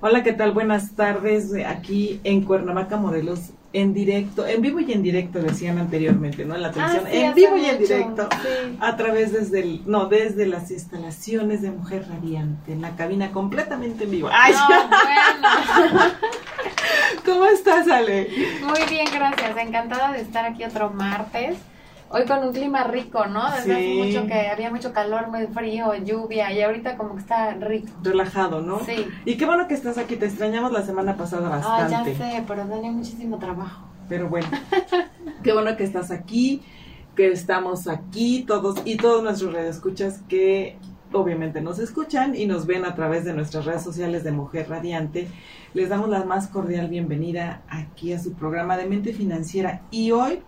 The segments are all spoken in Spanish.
Hola, ¿qué tal? Buenas tardes aquí en Cuernavaca, Morelos, en directo, en vivo y en directo, decían anteriormente, ¿no? En la televisión, Ah, sí, en vivo y en directo, sí. a través desde el, no, desde las instalaciones de Mujer Radiante, en la cabina completamente en vivo. ¡Ay! No, bueno. ¿Cómo estás, Ale? Muy bien, gracias. Encantada de estar aquí otro martes. Hoy con un clima rico, ¿no? Desde Sí. hace mucho que había mucho calor, muy frío, lluvia y ahorita como que está rico. Relajado, ¿no? Sí. Y qué bueno que estás aquí, te extrañamos la semana pasada bastante. ya sé, pero tenía muchísimo trabajo. Pero bueno, qué bueno que estás aquí, que estamos aquí todos y todos nuestros radioescuchas que obviamente nos escuchan y nos ven a través de nuestras redes sociales de Mujer Radiante. Les damos la más cordial bienvenida aquí a su programa de Mente Financiera y hoy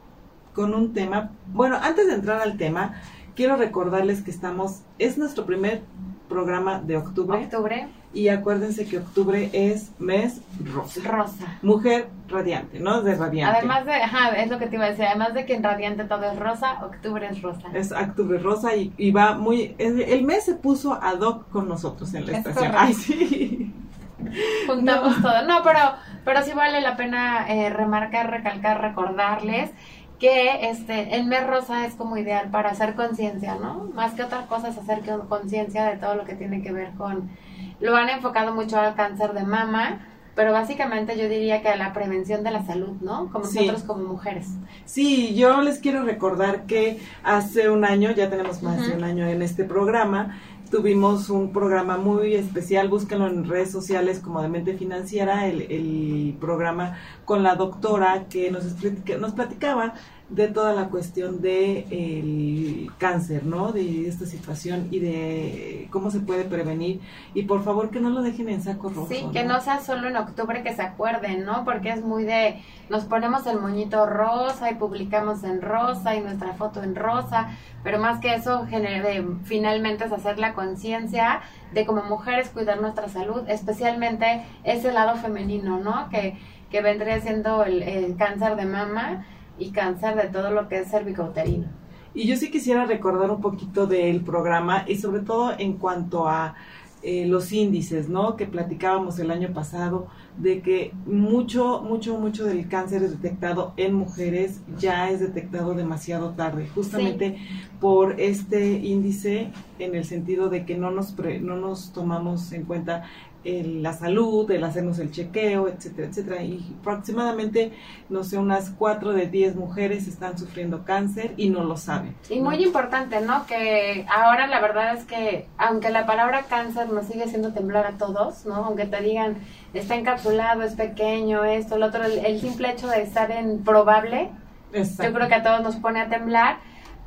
con un tema, bueno, antes de entrar al tema, quiero recordarles que estamos, es nuestro primer programa de octubre Octubre, y acuérdense que octubre es mes rosa. rosa. Mujer radiante, ¿no? De radiante. Además de, ajá, es lo que te iba a decir, además de que en Radiante todo es rosa, octubre es rosa. Es octubre rosa y, y va muy... El, el mes se puso ad hoc con nosotros en la Es estación. correcto. Ay, sí. juntamos No. todo. No, pero, pero sí vale la pena eh, remarcar, recalcar, recordarles que este el mes rosa es como ideal para hacer conciencia, ¿no? Más que otra cosa es hacer conciencia de todo lo que tiene que ver con lo han enfocado mucho al cáncer de mama, pero básicamente yo diría que a la prevención de la salud, ¿no? Como Sí. nosotros como mujeres. Sí, yo les quiero recordar que hace un año, ya tenemos más de un año en este programa, tuvimos un programa muy especial, búsquenlo en redes sociales como de Mente Financiera, el, el programa con la doctora que nos, explica- nos platicaba de toda la cuestión de el cáncer, ¿no? De esta situación y de cómo se puede prevenir. Y por favor que no lo dejen en saco rojo. Sí, que no sea solo en octubre que se acuerden, ¿no? Porque es muy de, nos ponemos el moñito rosa y publicamos en rosa y nuestra foto en rosa, pero más que eso, genere, finalmente es hacer la conciencia de como mujeres cuidar nuestra salud, especialmente ese lado femenino, ¿no? Que, que vendría siendo el, el cáncer de mama y cáncer de todo lo que es cervicouterino. Y yo sí quisiera recordar un poquito del programa y sobre todo en cuanto a eh, los índices, ¿no? Que platicábamos el año pasado de que mucho, mucho, mucho del cáncer es detectado en mujeres, ya es detectado demasiado tarde, justamente por este índice en el sentido de que no nos, pre- no nos tomamos en cuenta el- la salud, el hacernos el chequeo, etcétera, etcétera. Y aproximadamente, no sé, unas 4 de 10 mujeres están sufriendo cáncer y no lo saben. Y ¿no? muy importante, ¿no? Que ahora la verdad es que, aunque la palabra cáncer nos sigue haciendo temblar a todos, ¿no? Aunque te digan, está encapsulado, es pequeño, esto, lo otro, el, el simple hecho de estar en probable, Exacto. yo creo que a todos nos pone a temblar.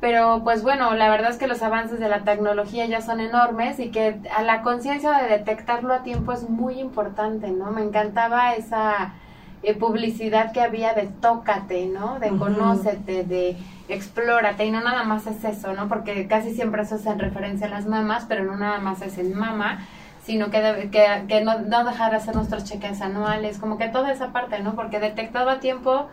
Pero pues bueno, la verdad es que los avances de la tecnología ya son enormes y que a la conciencia de detectarlo a tiempo es muy importante, ¿no? Me encantaba esa eh, publicidad que había de tócate, ¿no? De conócete, de explórate y no nada más es eso, ¿no? Porque casi siempre eso es en referencia a las mamás, pero no nada más es en mama, sino que, debe- que, que no, no dejar de hacer nuestros cheques anuales, como que toda esa parte, ¿no? Porque detectado a tiempo,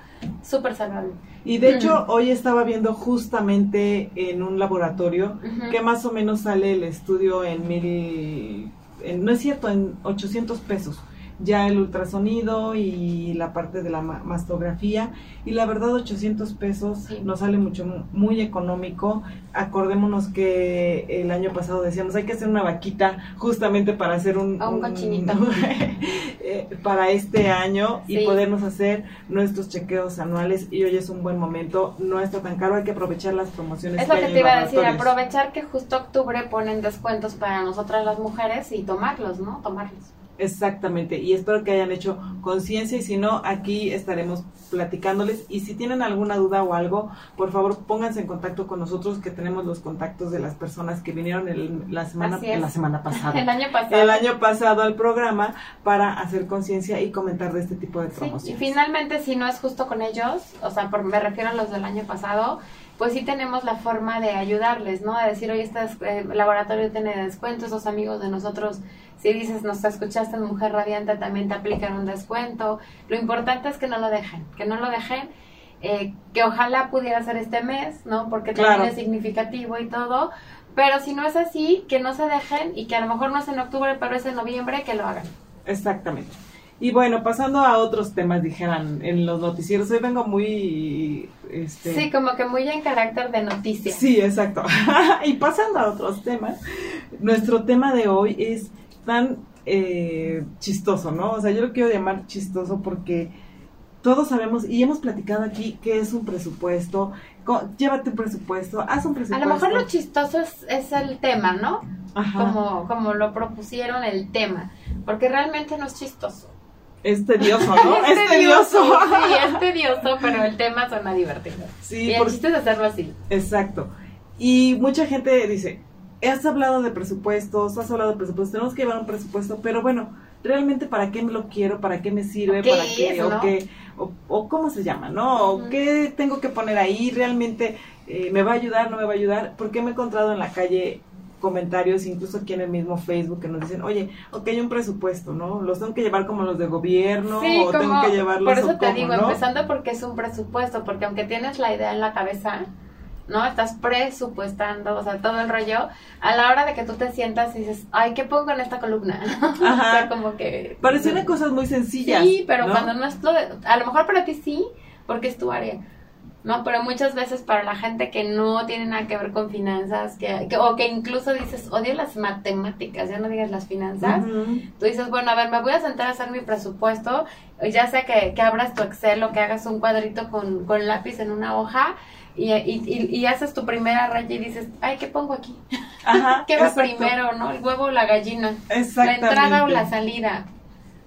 súper salvable. Y de hecho, hoy estaba viendo justamente en un laboratorio que más o menos sale el estudio en mil, en- no es cierto, en 800 pesos. Ya el ultrasonido y la parte de la ma- mastografía. Y la verdad, 800 pesos Sí. nos sale mucho, muy económico. Acordémonos que el año pasado decíamos, hay que hacer una vaquita justamente para hacer un... A un cochinito. eh, para este año y podernos hacer nuestros chequeos anuales y hoy es un buen momento, no está tan caro, hay que aprovechar las promociones Es lo que te iba a decir, aprovechar que justo octubre ponen descuentos para nosotras las mujeres y tomarlos, ¿no? Tomarlos. Exactamente, y espero que hayan hecho conciencia y si no, aquí estaremos platicándoles y si tienen alguna duda o algo, por favor pónganse en contacto con nosotros que tenemos los contactos de las personas que vinieron el, la semana la semana pasada. el año pasado. El año pasado al programa para hacer conciencia y comentar de este tipo de promociones. y finalmente si no es justo con ellos, o sea, por, me refiero a los del año pasado, pues sí tenemos la forma de ayudarles, ¿no? De decir, oye, este eh, laboratorio tiene descuento, esos amigos de nosotros si dices, nos escuchaste en Mujer Radiante, también te aplican un descuento. Lo importante es que no lo dejen, que no lo dejen. Eh, que ojalá pudiera ser este mes, ¿no? Porque también es significativo y todo. Pero si no es así, que no se dejen y que a lo mejor no es en octubre, pero es en noviembre, que lo hagan. Exactamente. Y bueno, pasando a otros temas, dijeran en los noticieros, hoy vengo muy... Este... Sí, como que muy en carácter de noticias. Sí, exacto. y pasando a otros temas, nuestro tema de hoy es tan eh, chistoso, ¿no? O sea, yo lo quiero llamar chistoso porque todos sabemos y hemos platicado aquí que es un presupuesto, llévate un presupuesto, haz un presupuesto. A lo mejor lo chistoso es, el tema, ¿no? Como, como lo propusieron el tema, porque realmente no es chistoso. Es tedioso, ¿no? es, tedioso. Sí, es tedioso, pero el tema suena divertido. Sí, y el es hacerlo así. Exacto. Y mucha gente dice, has hablado de presupuestos, has hablado de presupuestos, tenemos que llevar un presupuesto, pero bueno, realmente para qué me lo quiero, para qué me sirve, para qué, o qué, o, cómo se llama, ¿no? O qué tengo que poner ahí, realmente eh, me va a ayudar, no me va a ayudar, porque me he encontrado en la calle comentarios, incluso aquí en el mismo Facebook, que nos dicen, oye, ok, hay un presupuesto, ¿no? ¿Los tengo que llevar como los de gobierno o tengo que llevarlos Por eso te digo, empezando porque es un presupuesto, porque aunque tienes la idea en la cabeza, ¿no? Estás presupuestando, o sea, todo el rollo, a la hora de que tú te sientas y dices, ay, ¿qué pongo en esta columna? o sea, como que... Parecen cosas muy sencillas. Sí, pero cuando no es lo de, a lo mejor para ti sí, porque es tu área. ¿No? Pero muchas veces para la gente que no tiene nada que ver con finanzas, que, o que incluso dices, odio las matemáticas, ya no digas las finanzas, tú dices, bueno, a ver, me voy a sentar a hacer mi presupuesto, ya sea que, que abras tu Excel o que hagas un cuadrito con, con lápiz en una hoja y, y, y, haces tu primera raya y dices, ay, ¿qué pongo aquí? Ajá, ¿Qué va primero, no? ¿El huevo o la gallina? ¿La entrada o la salida?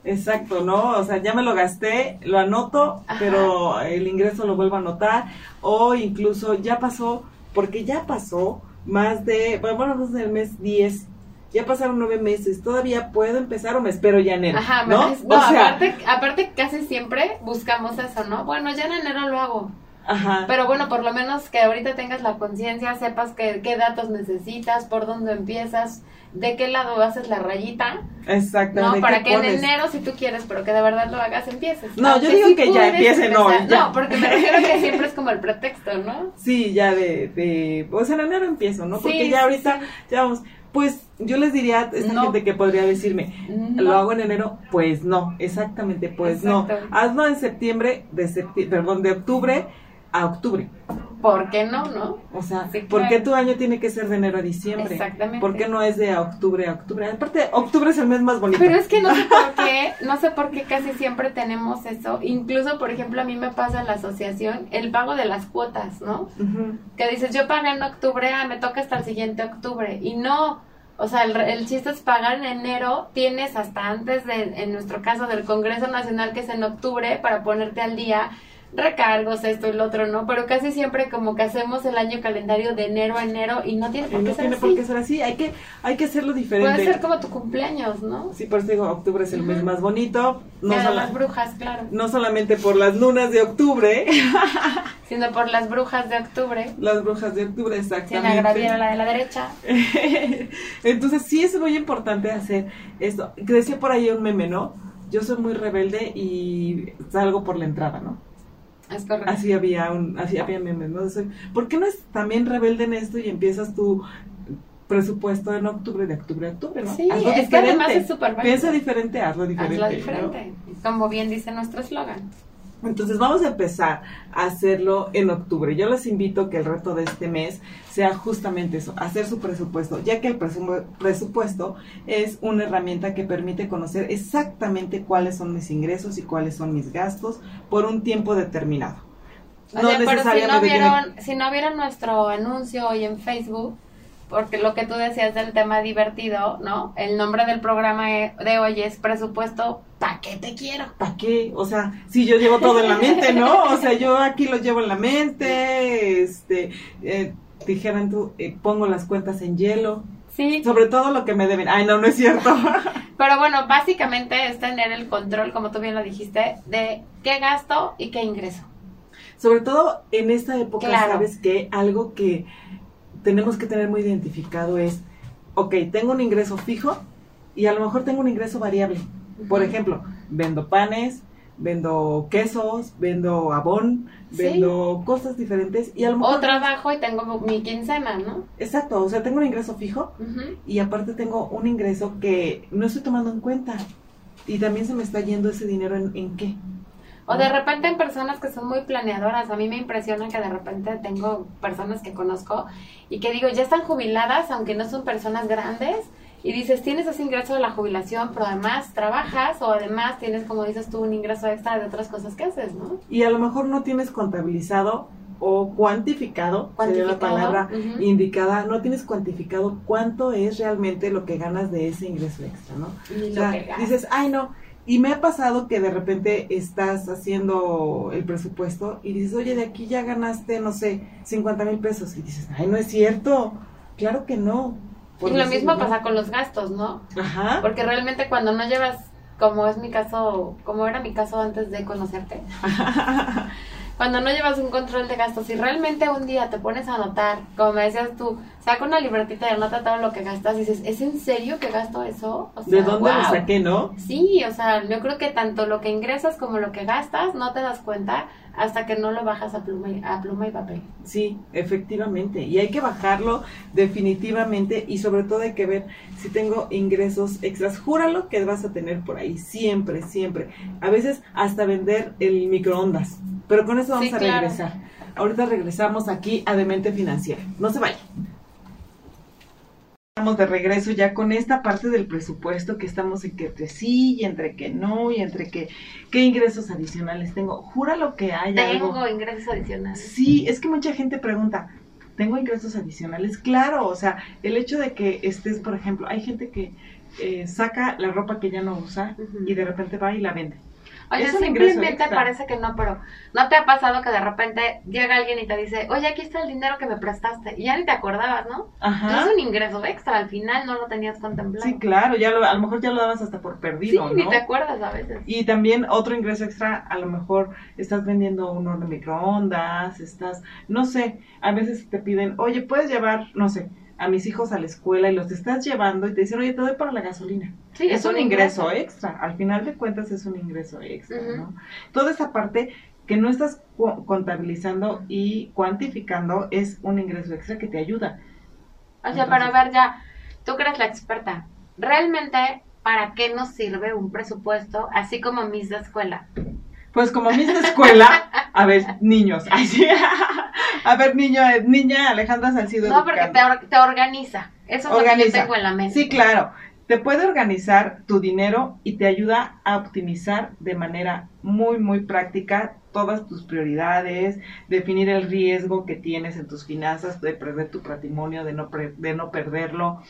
Exacto, ¿no? O sea, ya me lo gasté, lo anoto, pero el ingreso lo vuelvo a anotar, o incluso ya pasó, porque ya pasó más de, bueno, vamos en el mes 10, ya pasaron nueve meses, todavía puedo empezar o me espero ya en enero. Ajá, ¿no? no aparte, aparte casi siempre buscamos eso, ¿no? Bueno, ya en enero lo hago. Ajá. Pero bueno, por lo menos que ahorita tengas la conciencia, sepas que, qué datos necesitas, por dónde empiezas, de qué lado haces la rayita. Exactamente. No, para que en enero, si tú quieres, pero que de verdad lo hagas, empieces. No, yo digo que ya empiece, no. No, porque me refiero que siempre es como el pretexto, ¿no? Sí, ya de, de pues en enero empiezo, ¿no? Porque ya ahorita, ya vamos, pues yo les diría a esta gente que podría decirme, ¿lo hago en enero? Pues no, exactamente, pues no. Hazlo en septiembre, de septiembre, perdón, de octubre a octubre. ¿Por qué no, no? O sea, ¿por qué tu año tiene que ser de enero a diciembre? Exactamente. ¿Por qué no es de octubre a octubre? Aparte, octubre es el mes más bonito. Pero es que no sé por qué, no sé por qué casi siempre tenemos eso. Incluso, por ejemplo, a mí me pasa en la asociación el pago de las cuotas, ¿no? Que dices, yo pagué en octubre, ah, me toca hasta el siguiente octubre. Y no, o sea, el, el, chiste es pagar en enero, tienes hasta antes de, en nuestro caso, del Congreso Nacional, que es en octubre, para ponerte al día recargos, esto y lo otro, ¿no? Pero casi siempre como que hacemos el año calendario de enero a enero y no tiene por qué no ser tiene por qué ser así, hay que, hay que hacerlo diferente. Puede ser como tu cumpleaños, ¿no? Sí, por eso digo, octubre es el mes más bonito. No las brujas, claro. No solamente por las lunas de octubre. sino por las brujas de octubre. Las brujas de octubre, exactamente. Sin agraviar a la de la derecha. Entonces sí es muy importante hacer esto. Decía por ahí un meme, ¿no? Yo soy muy rebelde y salgo por la entrada, ¿no? Así había un, así había memes, ¿no? ¿Por qué no es también rebelde en esto y empiezas tu presupuesto en octubre, de octubre a octubre, ¿no? Sí, es que además es súper Piensa diferente, hazlo diferente. Hazlo diferente, como bien dice nuestro eslogan. Entonces vamos a empezar a hacerlo en octubre. Yo les invito que el reto de este mes sea justamente eso, hacer su presupuesto, ya que el presupuesto es una herramienta que permite conocer exactamente cuáles son mis ingresos y cuáles son mis gastos por un tiempo determinado. No necesariamente si no, vieron, si no vieron nuestro anuncio hoy en Facebook, porque lo que tú decías del tema divertido, ¿no? El nombre del programa e, de hoy es presupuesto, ¿para qué te quiero? ¿Para qué? O sea, si yo llevo todo en la mente, ¿no? O sea, yo aquí lo llevo en la mente, este, eh, dijeran tú, eh, pongo las cuentas en hielo. Sí. Sobre todo lo que me deben. Ay, no, no es cierto. Pero bueno, básicamente es tener el control, como tú bien lo dijiste, de qué gasto y qué ingreso. Sobre todo en esta época, Claro. sabes que algo que tenemos que tener muy identificado es, ok, tengo un ingreso fijo y a lo mejor tengo un ingreso variable. Por ejemplo, vendo panes, vendo quesos, vendo abón, Sí. vendo cosas diferentes y a lo mejor... O trabajo y tengo mi quincena, ¿no? Exacto, o sea, tengo un ingreso fijo y aparte tengo un ingreso que no estoy tomando en cuenta y también se me está yendo ese dinero en, en qué. O de repente en personas que son muy planeadoras. A mí me impresiona que de repente tengo personas que conozco y que digo, ya están jubiladas, aunque no son personas grandes. Y dices, tienes ese ingreso de la jubilación, pero además trabajas o además tienes, como dices tú, un ingreso extra de otras cosas que haces, ¿no? Y a lo mejor no tienes contabilizado o cuantificado, sería la Cuantificado, palabra indicada, no tienes cuantificado cuánto es realmente lo que ganas de ese ingreso extra, ¿no? Y O sea, dices, ay no, y me ha pasado que de repente estás haciendo el presupuesto y dices, oye, de aquí ya ganaste, no sé, 50 mil pesos. Y dices, ay, no es cierto, claro que no. Y lo mismo ¿no? pasa con los gastos, ¿no? Ajá. Porque realmente cuando no llevas, como es mi caso, como era mi caso antes de conocerte, cuando no llevas un control de gastos y realmente un día te pones a anotar, como me decías tú, saca una libretita y anota todo lo que gastas y dices, ¿es en serio que gasto eso? O ¿De dónde lo saqué, no? Sí, o sea, yo creo que tanto lo que ingresas como lo que gastas no te das cuenta hasta que no lo bajas a pluma y, a pluma y papel. Sí, efectivamente. Y hay que bajarlo definitivamente y sobre todo hay que ver si tengo ingresos extras. Júralo que vas a tener por ahí, siempre, siempre. A veces hasta vender el microondas. Pero con eso vamos Sí, a claro. regresar. Ahorita regresamos aquí a Demente Financiera. No se vayan. Estamos de regreso ya con esta parte del presupuesto que estamos en que entre sí y entre que no y entre que qué ingresos adicionales tengo. Júralo que hay algo. Tengo ingresos adicionales. Sí, es que mucha gente pregunta, ¿tengo ingresos adicionales? Claro, o sea, el hecho de que estés, por ejemplo, hay gente que eh, saca la ropa que ya no usa y de repente va y la vende. Oye, simplemente parece que no, pero ¿no te ha pasado que de repente llega alguien y te dice, oye, aquí está el dinero que me prestaste? Y ya ni te acordabas, ¿no? Ajá. Es un ingreso extra, al final no lo tenías contemplado. Sí, claro, ya lo, a lo mejor ya lo dabas hasta por Sí, perdido, ni ¿no? te acuerdas a veces. Y también otro ingreso extra, a lo mejor estás vendiendo un horno de microondas, estás, no sé, a veces te piden, oye, puedes llevar, no sé, a mis hijos a la escuela y los estás llevando y te dicen, oye, te doy para la gasolina. Sí, es un ingreso extra, al final de cuentas es un ingreso extra. ¿no? Toda esa parte que no estás contabilizando y cuantificando es un ingreso extra que te ayuda. O sea, para ver ya, tú que eres la experta, realmente, ¿para qué nos sirve un presupuesto así como mis de escuela? Pues como mis de escuela, a ver, niños, a ver, niño, eh, niña Alejandra Salcido. No, porque te, or- te organiza. Eso es lo que yo Organiza. tengo en la mente. Sí, claro. Te puede organizar tu dinero y te ayuda a optimizar de manera muy, muy práctica todas tus prioridades, definir el riesgo que tienes en tus finanzas, de perder tu patrimonio, de no, de no perderlo.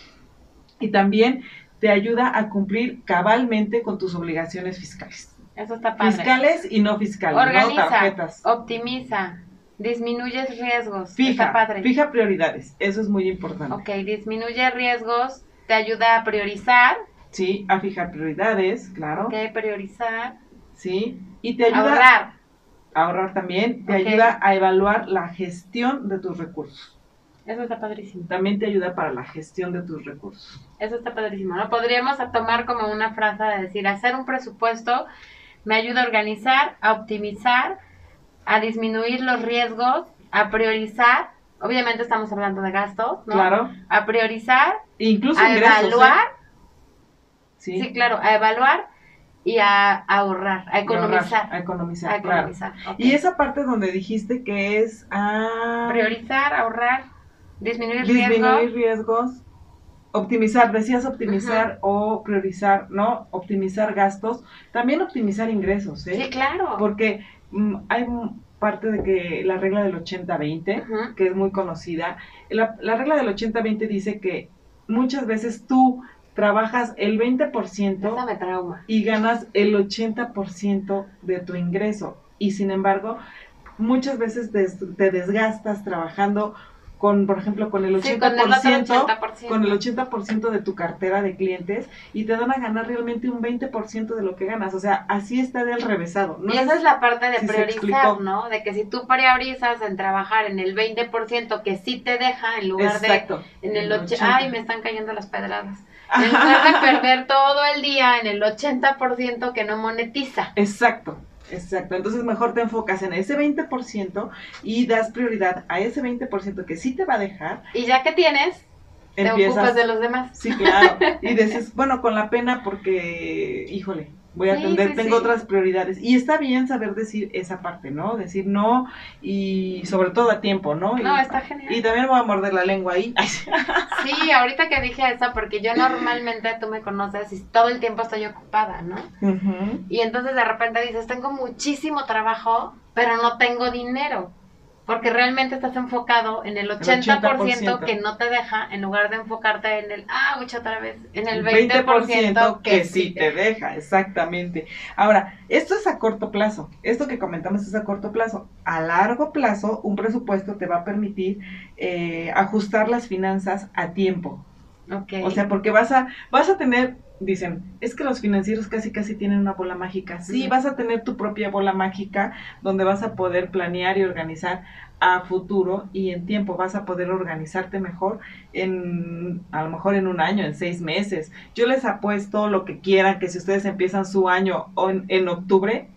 Y también te ayuda a cumplir cabalmente con tus obligaciones fiscales. Eso está padre. Fiscales y no fiscales, ¿no? Organiza, Tarjetas. optimiza, disminuyes riesgos. está Fija, padre. fija prioridades. Eso es muy importante. Ok, disminuye riesgos, te ayuda a priorizar. Sí, a fijar prioridades, claro. Ok, priorizar. Sí. Y te ayuda Ahorrar. ahorrar también, te ayuda a evaluar la gestión de tus recursos. Eso está padrísimo. También te ayuda para la gestión de tus recursos. Eso está padrísimo, ¿no? Podríamos a tomar como una frase de decir, hacer un presupuesto me ayuda a organizar, a optimizar, a disminuir los riesgos, a priorizar. Obviamente estamos hablando de gastos, ¿no? Claro. A priorizar, Incluso a ingresos. ¿eh? evaluar, Sí. sí. claro, a evaluar y a ahorrar, a ahorrar, economizar. A economizar, A claro. economizar. Y esa parte donde dijiste que es a Priorizar, ahorrar, disminuir, disminuir riesgos. riesgos, optimizar, decías optimizar o priorizar, ¿no? Optimizar gastos, también optimizar ingresos, ¿eh? Sí, claro. Porque mm, hay parte de que la regla del 80-20, que es muy conocida, la, la regla del 80-20 dice que muchas veces tú trabajas el 20% y ganas el 80% de tu ingreso. Y sin embargo, muchas veces te desgastas trabajando con, por ejemplo, con el 80%, con, el 80%, de tu cartera de clientes y te dan a ganar realmente un 20% de lo que ganas. O sea, así está del revésado. y esa es la parte de priorizar, ¿no? De que si tú priorizas en trabajar en el 20% que sí te deja en lugar de en el, 80%, ay, me están cayendo las pedradas. En lugar de perder todo el día en el 80% que no monetiza. Exacto. Exacto, entonces mejor te enfocas en ese 20% y das prioridad a ese 20% que sí te va a dejar. Y ya que tienes, te ocupas de los demás. Sí, claro. Y dices, bueno, con la pena porque, híjole, voy a atender, tengo otras prioridades. Y está bien saber decir esa parte, ¿no? Decir no y sobre todo a tiempo, ¿no? No, está genial. Y también voy a morder la lengua ahí. sí, ahorita que dije eso, porque yo normalmente, tú me conoces y todo el tiempo estoy ocupada, ¿no? Y entonces de repente dices, tengo muchísimo trabajo, pero no tengo dinero porque realmente estás enfocado en el 80%, que no te deja, en lugar de enfocarte en el, ah, mucha otra vez, en el 20%, que, sí te deja, exactamente. Ahora, esto es a corto plazo, esto que comentamos es a corto plazo. A largo plazo, un presupuesto te va a permitir eh, ajustar las finanzas a tiempo. Okay. O sea, porque vas a, vas a tener dicen, es que los financieros casi casi tienen una bola mágica. Sí, vas a tener tu propia bola mágica donde vas a poder planear y organizar a futuro y en tiempo vas a poder organizarte mejor en a lo mejor en un año, en seis meses. Yo les apuesto lo que quieran que si ustedes empiezan su año en, en octubre,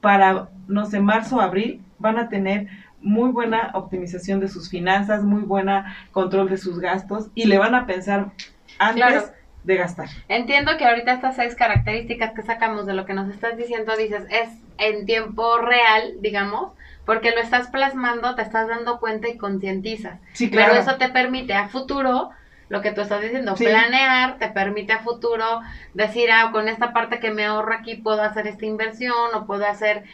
para, no sé, marzo, abril, van a tener muy buena optimización de sus finanzas, muy buena control de sus gastos y le van a pensar antes de gastar. Entiendo que ahorita estas seis características que sacamos de lo que nos estás diciendo, dices, es en tiempo real, digamos, porque lo estás plasmando, te estás dando cuenta y concientizas. Sí, claro. Pero eso te permite a futuro, lo que tú estás diciendo, planear, te permite a futuro decir, ah, con esta parte que me ahorro aquí puedo hacer esta inversión o puedo hacer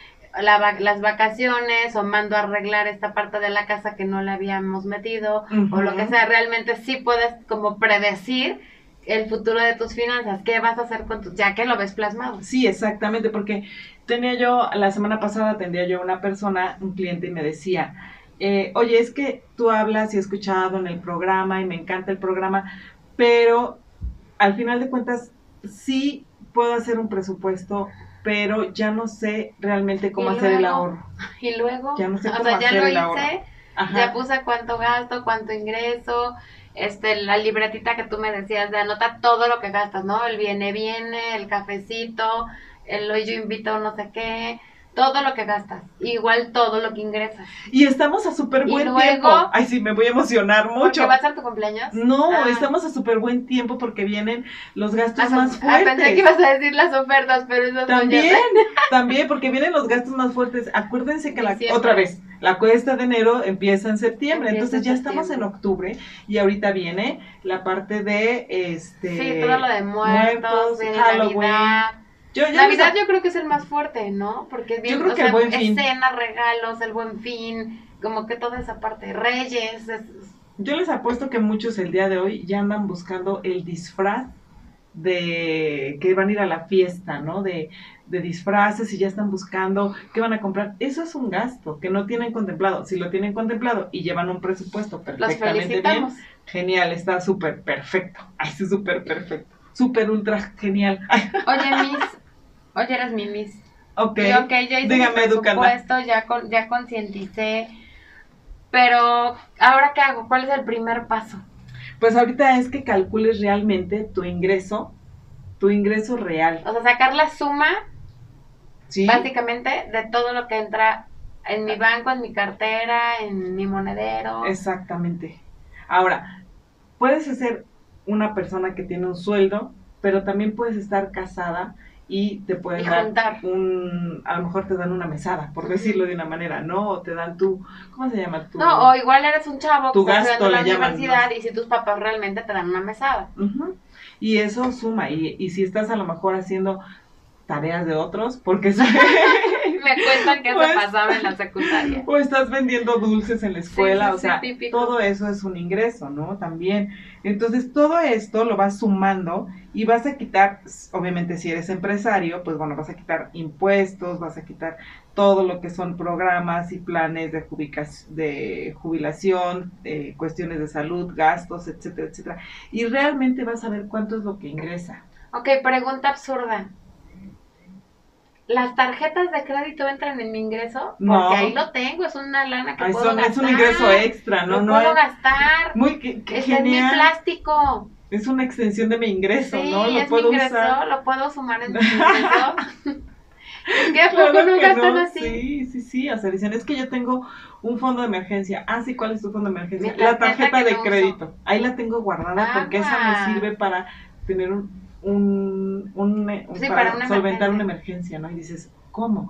las vacaciones o mando a arreglar esta parte de la casa que no le habíamos metido o lo que sea, realmente sí puedes como predecir el futuro de tus finanzas, qué vas a hacer con tu, ya que lo ves plasmado. Sí, exactamente, porque tenía yo, la semana pasada atendía yo a una persona, un cliente, y me decía, eh, oye, es que tú hablas y he escuchado en el programa y me encanta el programa, pero al final de cuentas sí puedo hacer un presupuesto, pero ya no sé realmente cómo hacer el ahorro. Y luego, ya no sé cómo ya lo hice, ya puse cuánto gasto, cuánto ingreso, este, la libretita que tú me decías de anota todo lo que gastas, ¿no? El viene, viene, el cafecito, el hoy yo invito no sé qué, todo lo que gastas, igual todo lo que ingresas. Y estamos a súper buen tiempo. Ay, sí, me voy a emocionar mucho. ¿Porque va a ser tu cumpleaños? No, ah. estamos a súper buen tiempo porque vienen los gastos más fuertes. Ah, pensé que ibas a decir las ofertas, pero eso También, también, porque vienen los gastos más fuertes. Acuérdense que la, otra vez, la cuesta de enero empieza en septiembre, entonces ya estamos en octubre y ahorita viene la parte de este... Sí, todo lo de muertos, Halloween. Navidad yo creo que es el más fuerte, ¿no? Porque es bien, yo creo que el buen fin. escena, regalos, el buen fin, como que toda esa parte, reyes. Yo les apuesto que muchos el día de hoy ya andan buscando el disfraz de que van a ir a la fiesta, ¿no? De, de disfraces y ya están buscando qué van a comprar. Eso es un gasto que no tienen contemplado. Si lo tienen contemplado y llevan un presupuesto perfectamente bien, genial, está súper perfecto. Ay, sí, súper perfecto. Súper ultra genial. Oye, Miss, Oye, eres mi Miss. Ok. ok, ya hice Dígame, presupuesto, ya, con, ya concienticé. Pero, ¿ahora qué hago? ¿Cuál es el primer paso? Pues ahorita es que calcules realmente tu ingreso, tu ingreso real. O sea, sacar la suma, ¿Sí? básicamente, de todo lo que entra en mi banco, en mi cartera, en mi monedero. Exactamente. Ahora, puedes ser una persona que tiene un sueldo, pero también puedes estar casada y te pueden dar un, a lo mejor te dan una mesada, por decirlo de una manera, ¿no? O te dan tu, ¿cómo se llama? Tu, no, o igual eres un chavo tu que gasto, la universidad y si tus papás realmente te dan una mesada. Y eso suma, y, y si estás a lo mejor haciendo tareas de otros, porque me cuentan que eso Pues- pasaba en la secundaria. O estás vendiendo dulces en la escuela, Sí, sí, o sea, sí, todo eso es un ingreso, ¿no? También. Entonces, todo esto lo vas sumando y vas a quitar, obviamente si eres empresario, pues bueno, vas a quitar impuestos, vas a quitar todo lo que son programas y planes de, jubilación, eh, cuestiones de salud, gastos, etcétera, etcétera. Y realmente vas a ver cuánto es lo que ingresa. Ok, pregunta absurda. ¿Las tarjetas de crédito entran en mi ingreso? Porque No. ahí lo tengo, es una lana que Ay, puedo son- gastar. es un ingreso extra, ¿no? No puedo es gastar. muy que- en mi plástico. Es una extensión de mi ingreso, Sí, ¿no? Lo es puedo mi ingreso, usar. lo puedo sumar en mi ingreso. es que a poco Claro no así. Sí, sí, sí. O sea, dicen, es que yo tengo un fondo de emergencia. Ah, sí, ¿cuál es tu fondo de emergencia? La tarjeta de no uso. crédito. Ahí la tengo guardada porque esa me sirve para tener un, un, un- un- Sí, para, para una solventar emergencia. una emergencia, ¿no? Y dices, ¿cómo?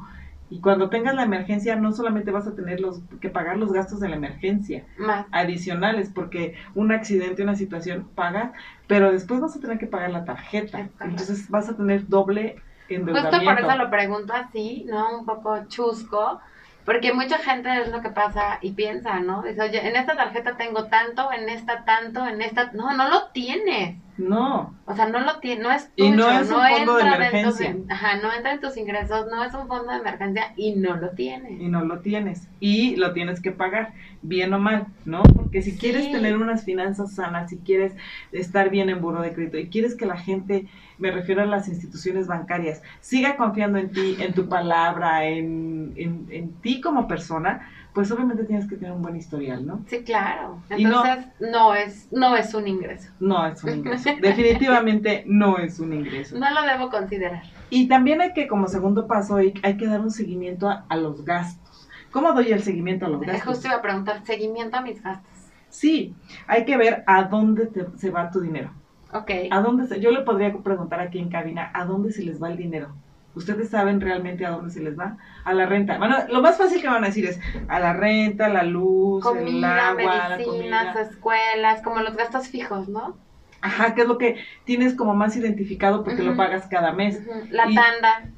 Y cuando tengas la emergencia, no solamente vas a tener los, que pagar los gastos de la emergencia, Más. adicionales, porque un accidente, una situación pagas, pero después vas a tener que pagar la tarjeta. Entonces vas a tener doble endeudamiento. Justo por eso lo pregunto así, ¿no? Un poco chusco. Porque mucha gente es lo que pasa y piensa, ¿no? Dice, oye, en esta tarjeta tengo tanto, en esta tanto, en esta... No, no lo tienes. No, O sea, no lo tiene, no es tuyo, Y no es un fondo de entra dentro emergencia. ajá, no entra en tus ingresos, no es un fondo de emergencia y no lo tienes. y no lo tienes. Y lo tienes que pagar, bien o mal, ¿no? Porque si quieres tener unas finanzas sanas, si quieres estar bien en buro de crédito y quieres que la gente, me refiero a las instituciones bancarias, siga confiando en ti, en tu palabra, en, en, en ti como persona, pues obviamente tienes que tener un buen historial, ¿no? Sí, claro. No- Entonces, no, es no es un ingreso. No es un ingreso. Definitivamente no es un ingreso. No lo debo considerar. Y también hay que, como segundo paso, hay, hay que dar un seguimiento a, a los gastos. ¿Cómo doy el seguimiento a los Eh, gastos? Justo iba a preguntar, seguimiento a mis gastos. Sí, hay que ver a dónde te- se va tu dinero. Ok. ¿A dónde se- yo le podría preguntar aquí en cabina, ¿a dónde se les va el dinero? ¿Ustedes saben realmente a dónde se les va? A la renta. Bueno, lo más fácil que van a decir es a la renta, la luz, el agua, la medicinas, comida. escuelas, como los gastos fijos, ¿no? Ajá, que es lo que tienes como más identificado porque lo pagas cada mes. Ujú. La Y- tanda.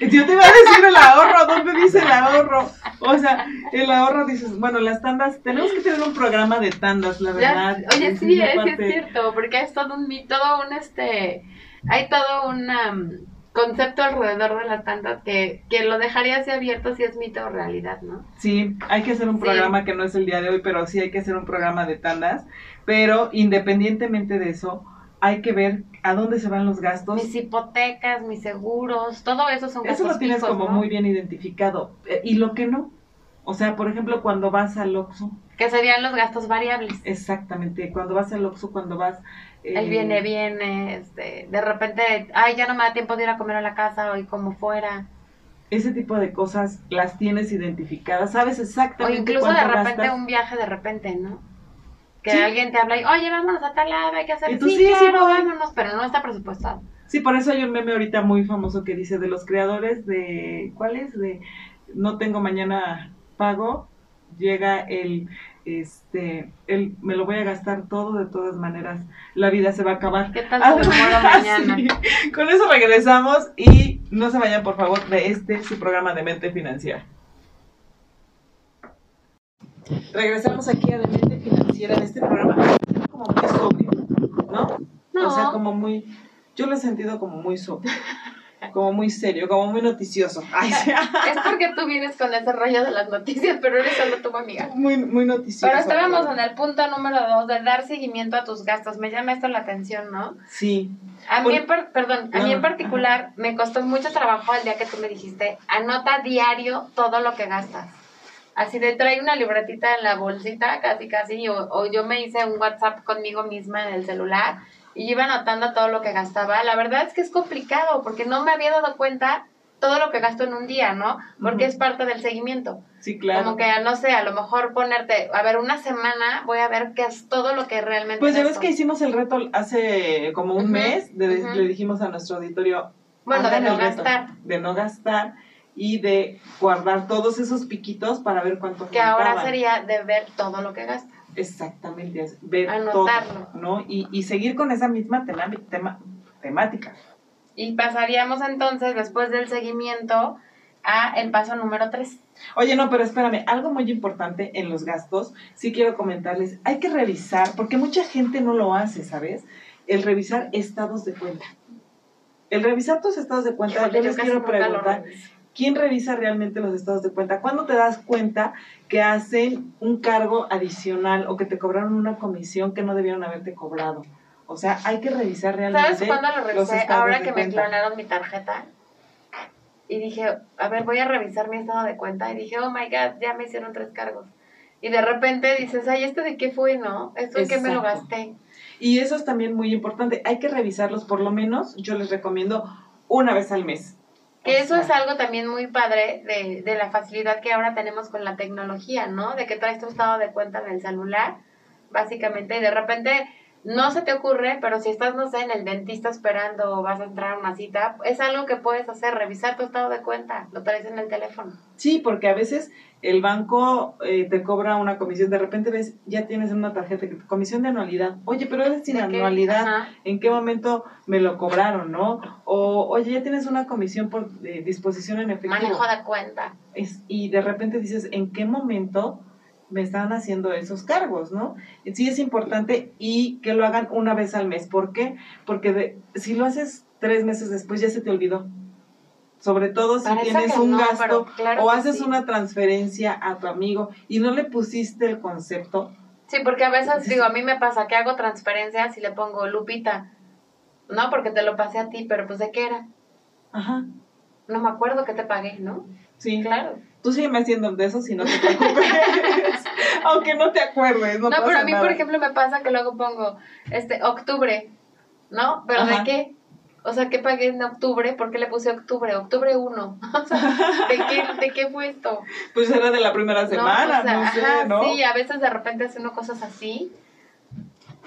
Yo te iba a decir el ahorro, ¿dónde dice el ahorro? O sea, el ahorro dices, bueno, las tandas, tenemos que tener un programa de tandas, la Ya- verdad. oye, Esa sí, es, es cierto, porque es todo un todo un este, hay todo un um, concepto alrededor de las tandas que, que lo dejaría así abierto si es mito o realidad, ¿no? Sí, hay que hacer un Sí. programa que no es el día de hoy, pero sí hay que hacer un programa de tandas. Pero independientemente de eso, hay que ver a dónde se van los gastos. Mis hipotecas, mis seguros, todo eso son Eso gastos lo tienes como ¿no? muy bien identificado. Eh, Y lo que no. O sea, por ejemplo, cuando vas al Oxxo, Que serían los gastos variables. exactamente, cuando vas al Oxxo, cuando vas... eh, El viene, viene, este, de repente, ay, ya no me da tiempo de ir a comer a la casa o ir como fuera. Ese tipo de cosas las tienes identificadas, sabes O exactamente incluso de repente gastas. un viaje de repente, ¿no? Que Sí. alguien te habla y, oye, vámonos a tal lado, hay que hacer Y tú, sí, sí, claro, vámonos, pero no está presupuestado. Sí, por eso hay un meme ahorita muy famoso que dice de los creadores de, ¿cuál es? De no tengo mañana pago, llega el, este, el, me lo voy a gastar todo, de todas maneras, la vida se va a acabar. ¿Qué tal muero mañana? Sí. Con eso regresamos y no se vayan, por favor, de este, su programa de mente financiera. Regresamos aquí a De Mente Financiera en este programa como muy sobrio, ¿no? No. O sea, como muy, yo lo he sentido como muy sobrio, como muy serio, como muy noticioso. Ay. Es porque tú vienes con ese rollo de las noticias, pero eres solo tu amiga. muy, muy noticioso. Pero estábamos en el punto número dos de dar seguimiento a tus gastos. Me llama esto la atención, ¿no? Sí, A mí, en perdón, a No, mí en particular me costó mucho trabajo el día que tú me dijiste, anota diario todo lo que gastas. Así de trae una libretita en la bolsita, casi casi, o, o yo me hice un WhatsApp conmigo misma en el celular y iba anotando todo lo que gastaba. La verdad es que es complicado porque no me había dado cuenta todo lo que gasto en un día, ¿no? Porque es parte del seguimiento. sí, claro. Como que, no sé, a lo mejor ponerte, a ver, una semana voy a ver qué es todo lo que realmente Pues ya ves gasto. que hicimos el reto hace como un mes, de- le dijimos a nuestro auditorio, Bueno, de no gastar. de no gastar y de guardar todos esos piquitos para ver cuánto Que ahora sería de ver todo lo que gastas. Exactamente, ver Anotarlo. todo, ¿no? Y, y seguir con esa misma tema- tema- temática. Y pasaríamos entonces, después del seguimiento, a el paso número 3. Oye, no, pero espérame, algo muy importante en los gastos, sí quiero comentarles, hay que revisar, porque mucha gente no lo hace, ¿sabes? El revisar estados de cuenta. El revisar tus estados de cuenta, Híjole, yo les quiero preguntar. ¿Quién revisa realmente los estados de cuenta? ¿Cuándo te das cuenta que hacen un cargo adicional o que te cobraron una comisión que no debieron haberte cobrado? O sea, hay que revisar realmente. ¿Sabes cuándo lo revisé? Ahora de que me clonaron mi tarjeta. Y dije, a ver, voy a revisar mi estado de cuenta. Y dije, oh my god, ya me hicieron tres cargos. Y de repente dices, ay, ¿este de qué fue, no? ¿Esto en qué me lo gasté? Y eso es también muy importante. Hay que revisarlos por lo menos, yo les recomiendo una vez al mes. Que eso es algo también muy padre de, de la facilidad que ahora tenemos con la tecnología, ¿no? De que traes tu estado de cuenta en el celular, básicamente, y de repente no se te ocurre, pero si estás, no sé, en el dentista esperando o vas a entrar a una cita, es algo que puedes hacer, revisar tu estado de cuenta, lo traes en el teléfono. Sí, porque a veces el banco eh, te cobra una comisión. De repente ves, ya tienes en una tarjeta que comisión de anualidad. Oye, pero es sin anualidad. Ajá. ¿En qué momento me lo cobraron, no? O, oye, ya tienes una comisión por eh, disposición en efectivo. Manejo de cuenta. Es- y de repente dices, ¿en qué momento me están haciendo esos cargos, no? Sí es importante y que lo hagan una vez al mes. ¿Por qué? Porque de- si lo haces tres meses después ya se te olvidó. Sobre todo si Parece tienes un no, gasto claro o haces sí. una transferencia a tu amigo y no le pusiste el concepto. Sí, porque a veces, digo, a mí me pasa que hago transferencias y le pongo Lupita, ¿no? Porque te lo pasé a ti, pero pues ¿de qué era? Ajá, No me acuerdo que te pagué, ¿no? sí. Claro. Tú sígueme haciendo de eso si no te preocupes. Aunque no te acuerdes, no, No, pero a mí, nada. por ejemplo, me pasa que luego pongo, este, octubre, ¿no? ¿Pero Ajá. de qué? O sea, ¿qué pagué en octubre? ¿Por qué le puse octubre? Octubre 1. O sea, ¿de qué, ¿de qué fue esto? Pues era de la primera semana, o sea, no, sé, ajá, ¿no? Sí, a veces de repente hace uno cosas así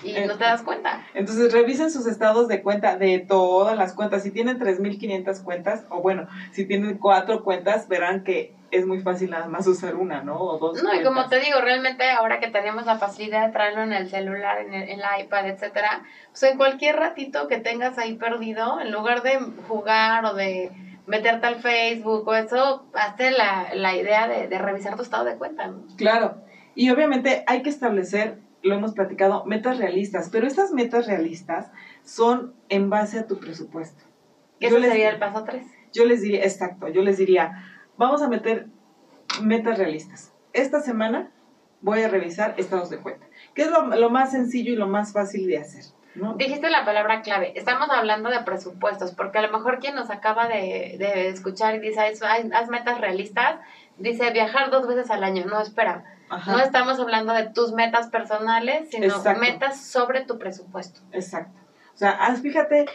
y Eh, no te das cuenta. Entonces revisen sus estados de cuenta de todas las cuentas. Si tienen 3.500 cuentas, o bueno, si tienen cuatro cuentas, verán que es muy fácil nada más usar una, ¿no? O dos. No, y como te digo, realmente ahora que tenemos la facilidad de traerlo en el celular, en el, en la iPad, etcétera, pues en cualquier ratito que tengas ahí perdido, en lugar de jugar o de meterte al Facebook o eso, hazte la, la idea de, de revisar tu estado de cuenta, ¿no? Claro. Y obviamente hay que establecer, lo hemos platicado, metas realistas. Pero estas metas realistas son en base a tu presupuesto. Eso les- sería el paso 3. Yo les diría, exacto, yo les diría, vamos a meter metas realistas. Esta semana voy a revisar estados de cuenta, que es lo, lo más sencillo y lo más fácil de hacer, ¿no? Dijiste la palabra clave. Estamos hablando de presupuestos, porque a lo mejor quien nos acaba de, de escuchar y dice, "Haz- metas realistas, dice viajar dos veces al año. No, espera. Ajá, No estamos hablando de tus metas personales, sino Exacto. metas sobre tu presupuesto. exacto. O sea, haz, fíjate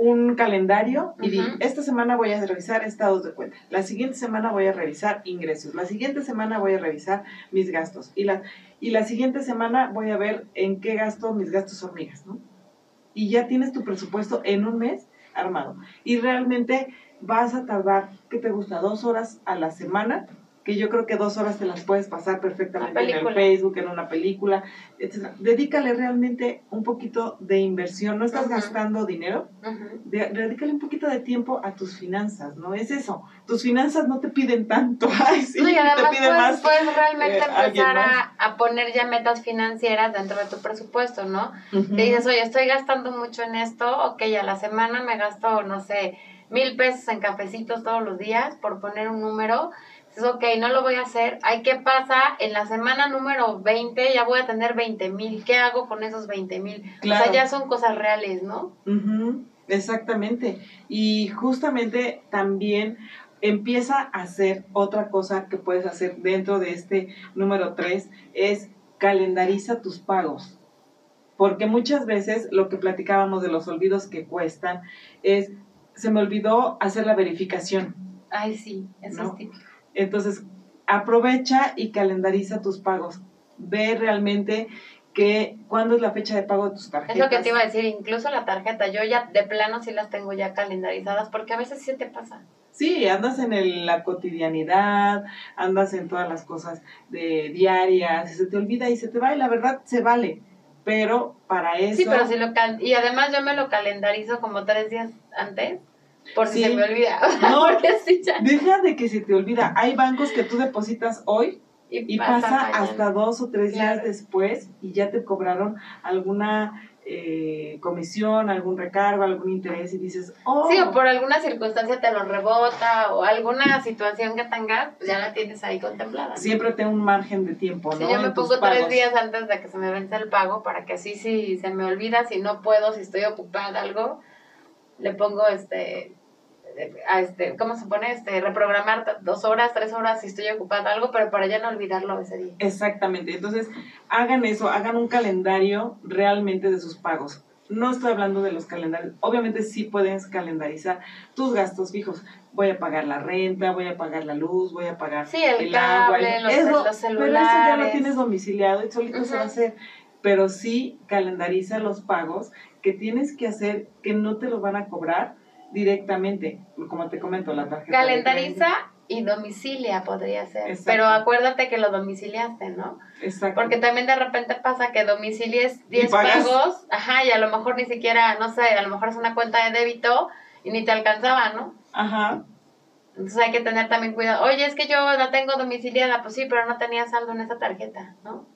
un calendario y di, esta semana voy a revisar estados de cuenta, la siguiente semana voy a revisar ingresos, la siguiente semana voy a revisar mis gastos y la, y la siguiente semana voy a ver en qué gasto mis gastos hormigas, ¿no? Y ya tienes tu presupuesto en un mes armado. Y realmente vas a tardar, ¿qué te gusta? Dos horas a la semana, que yo creo que dos horas te las puedes pasar perfectamente en el. Facebook, en una película, etc. Dedícale realmente un poquito de inversión, no estás Ujú. gastando dinero, Ujú. de- dedícale un poquito de tiempo a tus finanzas, ¿no? Es eso, tus finanzas no te piden tanto, ay, sí, No, y te además piden puedes, más. puedes realmente eh, empezar a, a poner ya metas financieras dentro de tu presupuesto, ¿no? Ujú. Te dices, oye, estoy gastando mucho en esto, ok, a la semana me gasto, no sé, mil pesos en cafecitos todos los días, por poner un número. Ok, no lo voy a hacer. Ay, ¿qué pasa? En la semana número 20 ya voy a tener 20 mil. ¿Qué hago con esos 20 mil? O sea, ya son cosas reales, ¿no? Ujú, Exactamente. Y justamente también empieza a hacer otra cosa que puedes hacer dentro de este número 3, es calendariza tus pagos. Porque muchas veces lo que platicábamos de los olvidos que cuestan es, se me olvidó hacer la verificación. Ay, sí, eso No. es típico. Entonces, aprovecha y calendariza tus pagos. Ve realmente que cuándo es la fecha de pago de tus tarjetas. Es lo que te iba a decir, incluso la tarjeta, yo ya de plano sí las tengo ya calendarizadas, porque a veces sí te pasa. Sí, andas en el- la cotidianidad, andas en todas las cosas de diarias, y se te olvida y se te va, y la verdad se vale. Pero para eso. Sí, pero si lo cal y además yo me lo calendarizo como tres días antes, Por si Sí. se me olvida. No. Sí, ya- Deja de que se te olvida. Hay bancos que tú depositas hoy y pasa mañana. hasta dos o tres días después y ya te cobraron alguna eh, comisión, algún recargo, algún interés y dices, oh, Sí, o por alguna circunstancia te lo rebota o alguna situación que tengas, pues ya la tienes ahí contemplada. ¿no? siempre ten un margen de tiempo, Sí, ¿no? yo me pongo tres días antes de que se me vence el pago para que así si se me olvida, si no puedo, si estoy ocupada algo, le pongo este a este, ¿cómo se pone? Este, reprogramar dos horas, tres horas si estoy ocupada algo, pero para ya no olvidarlo ese día. Exactamente. Entonces, hagan eso, hagan un calendario realmente de sus pagos. No estoy hablando de los calendarios. Obviamente sí puedes calendarizar tus gastos fijos. Voy a pagar la renta, voy a pagar la luz, voy a pagar Sí, el cable, los- eso, los Pero eso ya lo tienes domiciliado y solito se va a hacer. Pero sí calendariza los pagos que tienes que hacer que no te los van a cobrar directamente. Como te comento, la tarjeta. Calendariza y domicilia podría ser. Exacto. Pero acuérdate que lo domiciliaste, ¿no? Exacto. Porque también de repente pasa que domicilies 10 pagas. pagos, ajá, y a lo mejor ni siquiera, no sé, a lo mejor es una cuenta de débito y ni te alcanzaba, ¿no? Ajá. Entonces hay que tener también cuidado. Oye, es que yo la tengo domiciliada, pues sí, pero no tenía saldo en esa tarjeta, ¿no?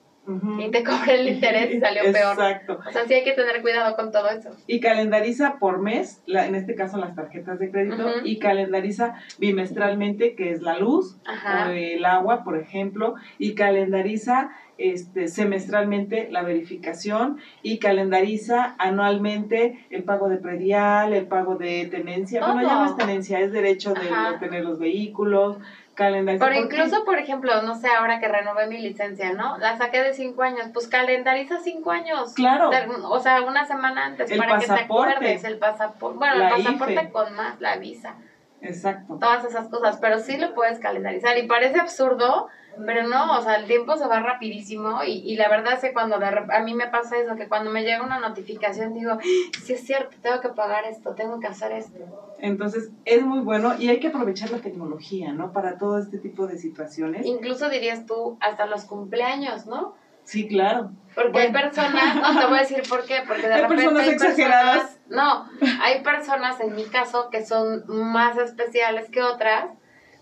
Y te cobré el interés y salió peor. Exacto. O sea, sí hay que tener cuidado con todo eso. y calendariza por mes, la, en este caso las tarjetas de crédito, y calendariza bimestralmente, que es la luz Ajá. o el agua, por ejemplo, y calendariza este, semestralmente la verificación y calendariza anualmente el pago de predial, el pago de tenencia. Bueno, ya no es tenencia, es derecho de Ajá. tener los vehículos, calendariza. Pero incluso, por ejemplo, no sé, ahora que renové mi licencia, ¿no? La saqué de cinco años, pues calendariza cinco años. Claro. O sea, una semana antes El para que te pasaporte. acuerdes. El pasaporte. Bueno, La el pasaporte IFE. con más, la visa. Exacto. Todas esas cosas. Pero sí lo puedes calendarizar. Y parece absurdo, pero no, o sea, el tiempo se va rapidísimo. Y, y la verdad es que cuando de a mí me pasa eso, que cuando me llega una notificación digo, sí es cierto, tengo que pagar esto, tengo que hacer esto. Entonces, es muy bueno y hay que aprovechar la tecnología, ¿no? Para todo este tipo de situaciones. Incluso dirías tú, hasta los cumpleaños, ¿no? Sí, claro. Porque hay personas, no te voy a decir por qué, porque de Hay repente personas hay exageradas. personas, no, hay personas en mi caso que son más especiales que otras,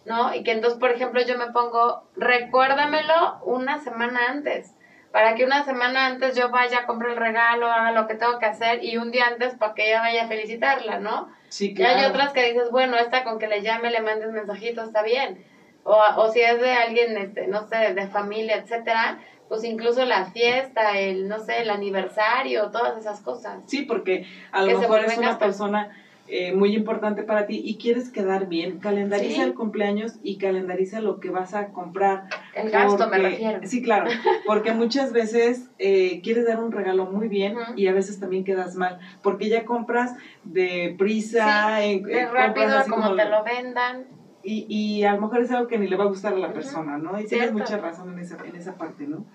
¿no? Y que entonces, por ejemplo, yo me pongo, recuérdamelo una semana antes, para que una semana antes yo vaya, compre el regalo, haga lo que tengo que hacer y un día antes para que ella vaya a felicitarla, ¿no? Sí, Y claro. hay otras que dices, bueno, esta con que le llame, le mandes mensajitos, está bien. O, o si es de alguien, este, no sé, de familia, etcétera, pues incluso la fiesta, el, no sé, el aniversario, todas esas cosas. Sí, porque a lo mejor es una persona eh, muy importante para ti y quieres quedar bien. Calendariza Sí. el cumpleaños y calendariza lo que vas a comprar. El gasto me refiero. Sí, claro, porque muchas veces eh, quieres dar un regalo muy bien y a veces también quedas mal, porque ya compras de prisa, en- De eh, rápido, así como te lo vendan. y, y a lo mejor es algo que ni le va a gustar a la persona, ¿no? Y tienes mucha razón en esa, en esa parte, ¿no?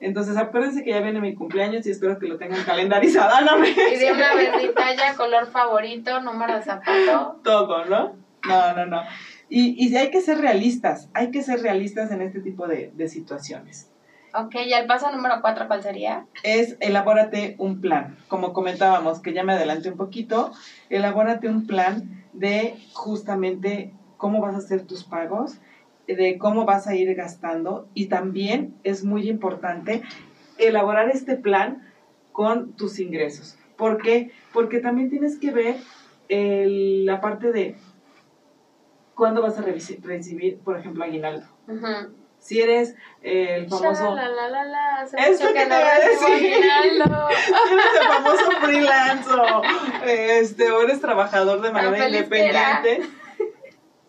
Entonces, acuérdense que ya viene mi cumpleaños y espero que lo tengan calendarizada, ¿no? Y de una vez mi talla, color favorito, número de zapato. Todo, ¿no? No, no, no. Y, y hay que ser realistas, hay que ser realistas en este tipo de, de situaciones. Ok, y el paso número cuatro, ¿cuál sería? Es elabórate un plan. Como comentábamos, que ya me adelanté un poquito, elabórate un plan de justamente cómo vas a hacer tus pagos, de cómo vas a ir gastando y también es muy importante elaborar este plan con tus ingresos. ¿Por qué? Porque también tienes que ver el- la parte de cuándo vas a recibir, por ejemplo, aguinaldo. Si eres eh, el famoso... Shalalala, hace Eso mucho que te no iba a decir. aguinaldo. eres el famoso freelance o, este, o eres trabajador de manera independiente,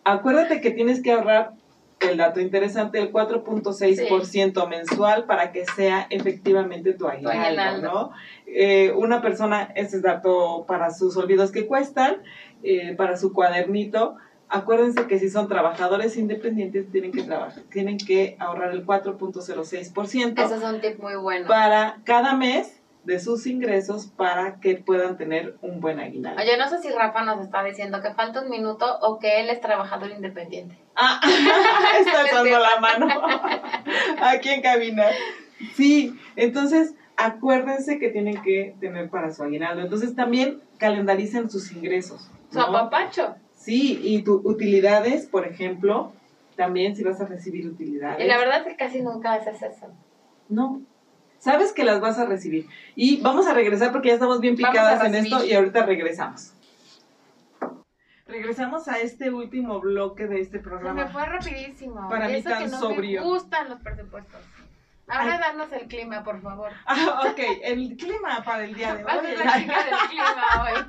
acuérdate que tienes que ahorrar el dato interesante, el 4.6% mensual para que sea efectivamente tu aguinaldo. ¿no? Eh, una persona, ese es dato para sus olvidos que cuestan, eh, para su cuadernito, acuérdense que si son trabajadores independientes tienen que trabajar, tienen que ahorrar el 4.06% Ese es un tip muy bueno. para cada mes de sus ingresos para que puedan tener un buen aguinaldo. Oye, no sé si Rafa nos está diciendo que falta un minuto o que él es trabajador independiente. Ah, está alzando la mano aquí en cabina. Sí, entonces acuérdense que tienen que tener para su aguinaldo. Entonces también calendaricen sus ingresos. Su apapacho. Sí, y tus utilidades, por ejemplo, también si vas a recibir utilidades. Y la verdad es que casi nunca haces eso. No. Sabes que las vas a recibir. Y vamos a regresar porque ya estamos bien picadas en esto y ahorita regresamos. Regresamos a este último bloque de este Se programa. me fue rapidísimo. Para mí tan que no sobrio. me gustan los presupuestos. Ahora Ay. danos el clima, por favor. Ah, ok, el clima para el día de hoy. ser la chica del clima hoy.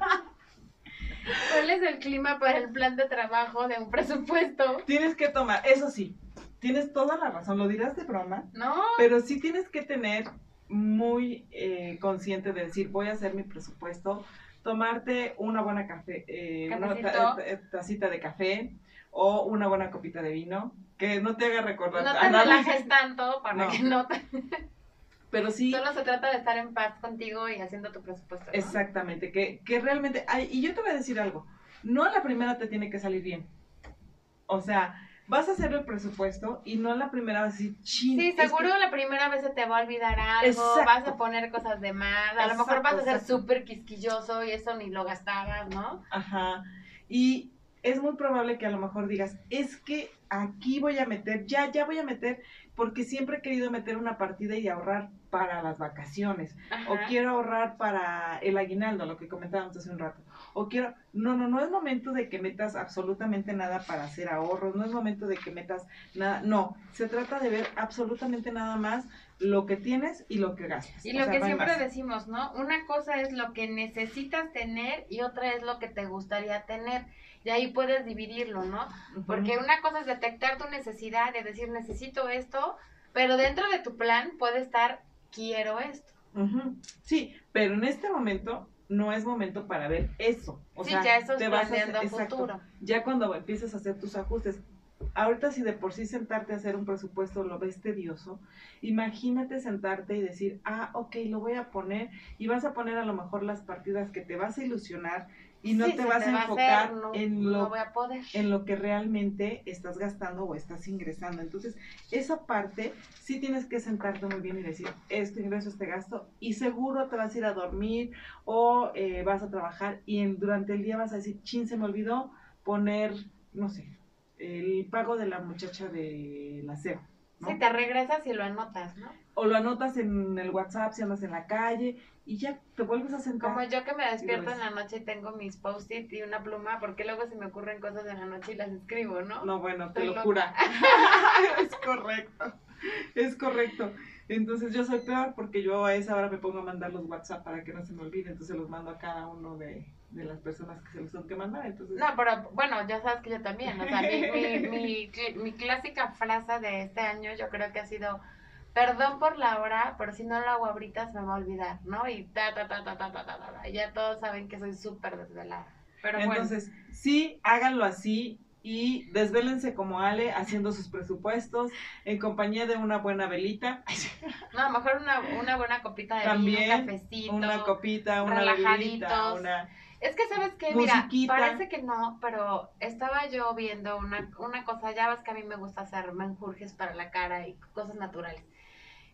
¿Cuál es el clima para el plan de trabajo de un presupuesto? Tienes que tomar, eso sí, tienes toda la razón, lo dirás de broma, No, pero sí tienes que tener muy eh, consciente de decir, voy a hacer mi presupuesto, tomarte una buena café, eh, una ta- eh, tacita de café o una buena copita de vino, que no te haga recordar no te relajes tanto para No. que no te... pero sí, Solo se trata de estar en paz contigo y haciendo tu presupuesto. ¿no? exactamente, que, que realmente, ay, y yo te voy a decir algo, no a la primera te tiene que salir bien, o sea, vas a hacer el presupuesto y no la primera vas a decir, chin, Sí, que- seguro la primera vez se te va a olvidar algo, Exacto. vas a poner cosas de más, a lo mejor vas a ser súper quisquilloso y eso ni lo gastabas, ¿no? Ajá. Y es muy probable que a lo mejor digas, es que aquí voy a meter, ya, ya voy a meter, porque siempre he querido meter una partida y ahorrar para las vacaciones. Ajá. O quiero ahorrar para el aguinaldo, lo que comentábamos hace un rato. O quiero, no, no, no es momento de que metas absolutamente nada para hacer ahorros, no es momento de que metas nada, no, se trata de ver absolutamente nada más lo que tienes y lo que gastas. Y O lo sea, que siempre más. decimos, ¿no? Una cosa es lo que necesitas tener y otra es lo que te gustaría tener. Y ahí puedes dividirlo, ¿no? Porque una cosa es detectar tu necesidad, de decir necesito esto, pero dentro de tu plan puede estar quiero esto. Sí, pero en este momento no es momento para ver eso. O sí, sea, ya eso te vas a hacer- exacto. futuro. Ya cuando empieces a hacer tus ajustes. Ahorita si de por sí sentarte a hacer un presupuesto lo ves tedioso, imagínate sentarte y decir, ah, ok, lo voy a poner y vas a poner a lo mejor las partidas que te vas a ilusionar y no Sí, te vas a va enfocar hacer, no- en no lo voy a poder. en lo que realmente estás gastando o estás ingresando. Entonces, esa parte sí tienes que sentarte muy bien y decir, este ingreso, este gasto, y seguro te vas a ir a dormir o eh, vas a trabajar y en, durante el día vas a decir, chin, se me olvidó poner, no sé, el pago de la muchacha de la SEO. ¿No? Sí, te regresas y lo anotas, ¿no? O lo anotas en el WhatsApp si andas en la calle y ya te vuelves a sentar. Como yo que me despierto en la noche y tengo mis post-it y una pluma, porque luego se me ocurren cosas en la noche y las escribo, ¿no? No, bueno, te Estoy lo jura. es correcto. Es correcto. Entonces yo soy peor porque yo a esa hora me pongo a mandar los WhatsApp para que no se me olvide. Entonces los mando a cada uno de, de las personas que se les son que mandar. Entonces... No, pero bueno, ya sabes que yo también. O sea, mi, mi, mi, clásica frase de este año yo creo que ha sido, perdón por la hora, pero si no lo hago ahorita se me va a olvidar, ¿no? Y ta, ta, ta, ta, ta, ta, ta, ta. Ya todos saben que soy súper desvelada. Pero Entonces, sí, háganlo así y desvélense como Ale haciendo sus presupuestos en compañía de una buena velita. No, a lo mejor una, una buena copita de También, un cafecito. Una copita, una es que, ¿sabes qué? Mira, parece que no, pero estaba yo viendo una, una cosa, ya ves que a mí me gusta hacer menjurjes para la cara y cosas naturales.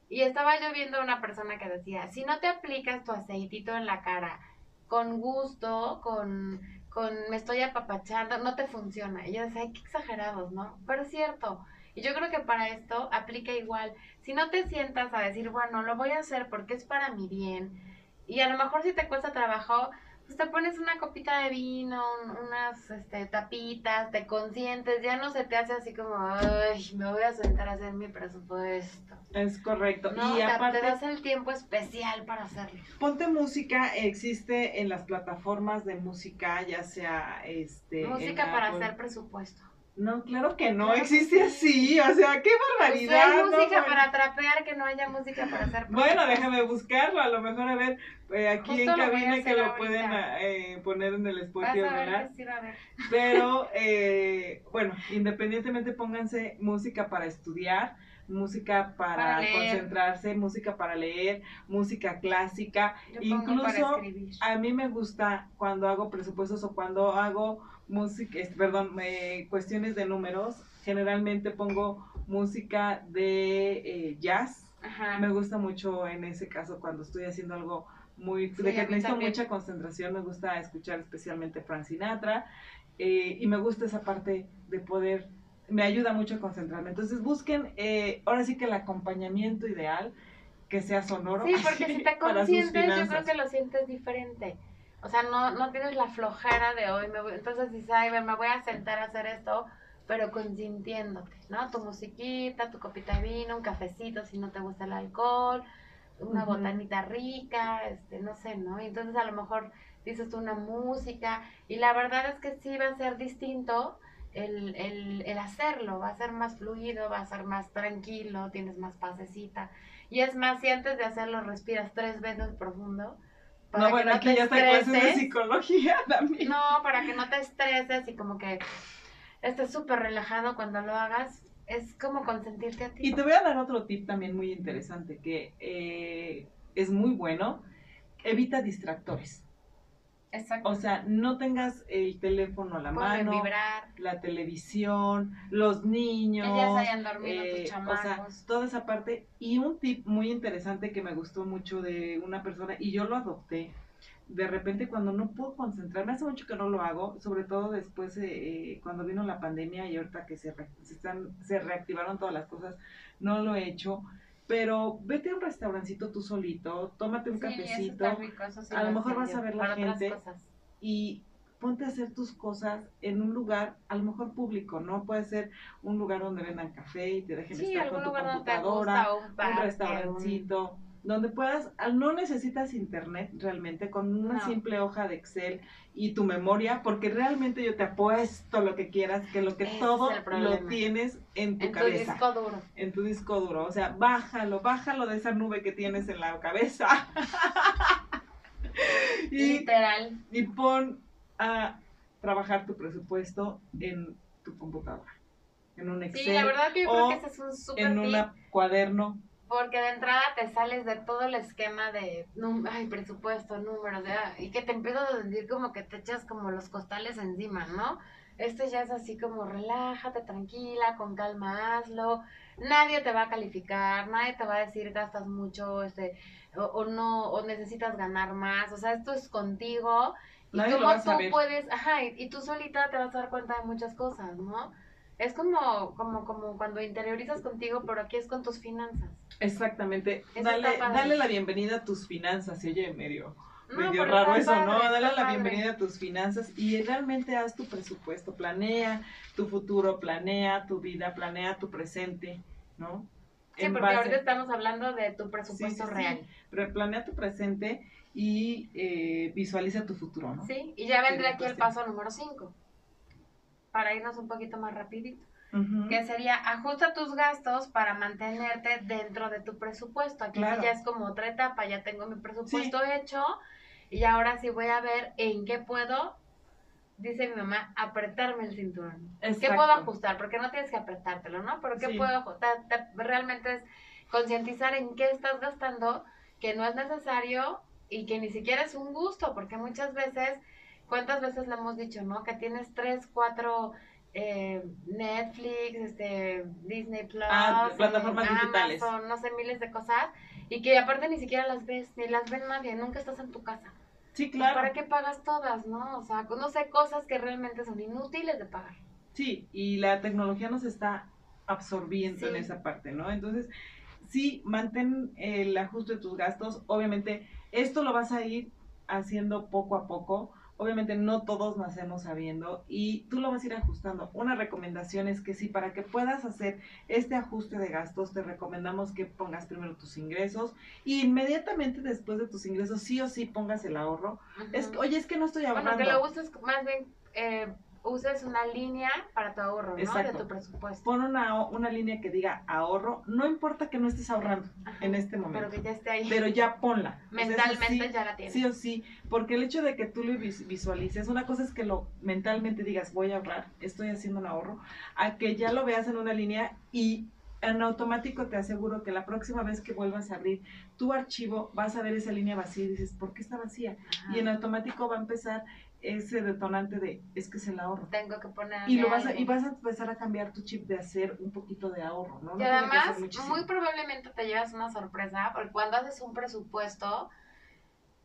Y estaba yo viendo una persona que decía, si no te aplicas tu aceitito en la cara con gusto, con, con me estoy apapachando, no te funciona. Y yo decía, ay, qué exagerados, ¿no? Pero es cierto. Y yo creo que para esto aplica igual. Si no te sientas a decir, bueno, lo voy a hacer porque es para mi bien, y a lo mejor si te cuesta trabajo, pues te pones una copita de vino, un- unas este, tapitas, te consientes, ya no se te hace así como, ay, me voy a sentar a hacer mi presupuesto. Es correcto. No, y te- aparte, te das el tiempo especial para hacerlo. Ponte música, existe en las plataformas de música, ya sea este. Música para Apple. hacer presupuesto. No, claro que no, Claro que existe así, o sea, qué Pues barbaridad. hay ¿no? música Bueno, para trapear, que no haya música para hacer Bueno, déjame buscarlo, a lo mejor a ver, eh, aquí Justo en lo cabina que lo ahorita. pueden eh, poner en el Spotify, ¿verdad? sí va a haber. Pero, eh, bueno, independientemente pónganse música para estudiar, música para, concentrarse, música para leer, música clásica, Yo incluso a mí me gusta cuando hago presupuestos o cuando hago música, es- perdón, eh, cuestiones de números, generalmente pongo música de eh, jazz. Ajá. Me gusta mucho en ese caso cuando estoy haciendo algo muy Sí, de que necesito también. mucha concentración, me gusta escuchar especialmente Frank Sinatra eh, y me gusta esa parte de poder, me ayuda mucho a concentrarme. Entonces busquen, eh, ahora sí que el acompañamiento ideal, que sea sonoro. Sí, porque si te consientes, yo creo que lo sientes diferente. O sea, no, no tienes la flojera de hoy, me voy, entonces dices, ay, me voy a sentar a hacer esto, pero consintiéndote, ¿no? Tu musiquita, tu copita de vino, un cafecito si no te gusta el alcohol, una botanita rica, este, no sé, ¿no? Y entonces a lo mejor dices tú una música y la verdad es que sí va a ser distinto el, el, el, hacerlo, va a ser más fluido, va a ser más tranquilo, tienes más pasecita. Y es más, si antes de hacerlo respiras tres veces profundo. Para no, bueno, aquí ya está clases de psicología también. No, para que no te estreses y como que estés súper relajado cuando lo hagas, es como consentirte a ti. Y te voy a dar otro tip también muy interesante que eh, es muy bueno. Evita distractores. Exacto. O sea, no tengas el teléfono a la mano, vibrar. la televisión, los niños. Que ya se hayan dormido tus chamacos. Eh, o sea, toda esa parte. Y un tip muy interesante que me gustó mucho de una persona, y yo lo adopté, de repente cuando no puedo concentrarme, hace mucho que no lo hago, sobre todo después eh, cuando vino la pandemia y ahorita que se, se, están, se reactivaron todas las cosas, no lo he hecho. Pero vete a un restaurancito tú solito, tómate un cafecito, a lo mejor vas a ver la gente y ponte a hacer tus cosas en un lugar, a lo mejor público, ¿no? Puede ser un lugar donde vendan café y te dejen estar con tu computadora, un, restaurancito donde puedas, no necesitas internet realmente, con una simple hoja de Excel y tu memoria, porque realmente yo te apuesto lo que quieras, que lo que todo lo tienes en tu cabeza. En tu disco duro. En tu disco duro. O sea, bájalo, bájalo de esa nube que tienes en la cabeza. Literal. Y pon a trabajar tu presupuesto en tu computadora. En un Excel. Sí, la verdad que yo creo que ese es un súper En un cuaderno porque de entrada te sales de todo el esquema de ay, presupuesto, números, y que te empiezas a sentir como que te echas como los costales encima, ¿no? Esto ya es así como relájate, tranquila, con calma hazlo. Nadie te va a calificar, nadie te va a decir gastas mucho, este, o, no, o necesitas ganar más. O sea, esto es contigo. Y como tú puedes, ajá, y tú solita te vas a dar cuenta de muchas cosas, ¿no? Es como, como, como cuando interiorizas contigo, pero aquí es con tus finanzas. Exactamente. dale, dale la bienvenida a tus finanzas, se oye medio, medio raro eso, ¿no? Dale la bienvenida a tus finanzas y realmente haz tu presupuesto, planea tu futuro, planea tu vida, planea tu presente, ¿no? Sí, porque ahorita estamos hablando de tu presupuesto real. Pero planea tu presente y eh, visualiza tu futuro, ¿no? Sí, y ya vendrá aquí el paso número 5 para irnos un poquito más rapidito, que sería ajusta tus gastos para mantenerte dentro de tu presupuesto. Aquí ya es como otra etapa, ya tengo mi presupuesto hecho y ahora sí voy a ver en qué puedo, dice mi mamá, apretarme el cinturón. ¿Qué puedo ajustar? Porque no tienes que apretártelo, ¿no? Pero ¿qué puedo ajustar? realmente es concientizar en qué estás gastando, que no es necesario y que ni siquiera es un gusto, porque muchas veces ¿Cuántas veces le hemos dicho, no? Que tienes tres, cuatro eh, Netflix, este, Disney Plus, ah, plataformas Amazon, digitales. no sé, miles de cosas, y que aparte ni siquiera las ves, ni las ven nadie, nunca estás en tu casa. Sí, claro. ¿Para qué pagas todas, no? O sea, no sé, cosas que realmente son inútiles de pagar. Sí, y la tecnología nos está absorbiendo en esa parte, ¿no? Entonces, sí, mantén el ajuste de tus gastos. Obviamente, esto lo vas a ir haciendo poco a poco Obviamente no todos nacemos sabiendo y tú lo vas a ir ajustando. Una recomendación es que si para que puedas hacer este ajuste de gastos, te recomendamos que pongas primero tus ingresos y inmediatamente después de tus ingresos sí o sí pongas el ahorro. es, oye, es que no estoy ahorrando. Bueno, que lo uses más bien eh, uses una línea para tu ahorro, ¿no? De tu presupuesto. Pon una, una línea que diga ahorro, no importa que no estés ahorrando en este momento. Pero que ya esté ahí. Pero ya ponla. Mentalmente ya la tienes. Sí o sí, porque el hecho de que tú lo visualices, una cosa es que lo mentalmente digas, voy a ahorrar, estoy haciendo un ahorro, a que ya lo veas en una línea y en automático te aseguro que la próxima vez que vuelvas a abrir tu archivo vas a ver esa línea vacía y dices, ¿por qué está vacía? Y en automático va a empezar ese detonante de es que es el ahorro. Tengo que poner. Y, lo vas a, y vas a empezar a cambiar tu chip de hacer un poquito de ahorro, ¿no? y además, muy probablemente te llevas una sorpresa, porque cuando haces un presupuesto,